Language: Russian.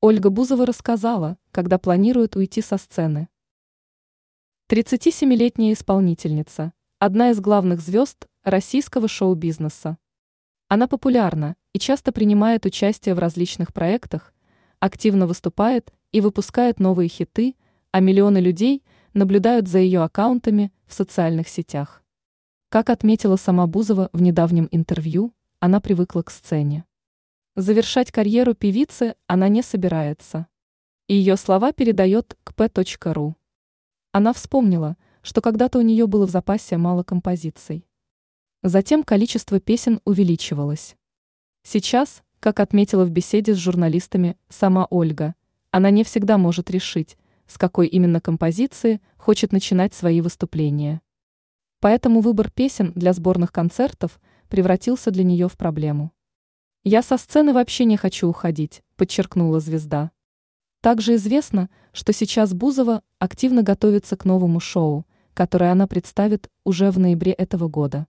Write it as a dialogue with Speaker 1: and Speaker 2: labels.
Speaker 1: Ольга Бузова рассказала, когда планирует уйти со сцены. 37-летняя исполнительница, одна из главных звезд российского шоу-бизнеса. Она популярна и часто принимает участие в различных проектах, активно выступает и выпускает новые хиты, а миллионы людей наблюдают за ее аккаунтами в социальных сетях. Как отметила сама Бузова в недавнем интервью, она привыкла к сцене. Завершать карьеру певицы она не собирается. Ее слова передает kp.ru. Она вспомнила, что когда-то у нее было в запасе мало композиций. Затем количество песен увеличивалось. Сейчас, как отметила в беседе с журналистами сама Ольга, она не всегда может решить, с какой именно композиции хочет начинать свои выступления. Поэтому выбор песен для сборных концертов превратился для нее в проблему. «Я со сцены вообще не хочу уходить», – подчеркнула звезда. Также известно, что сейчас Бузова активно готовится к новому шоу, которое она представит уже в ноябре этого года.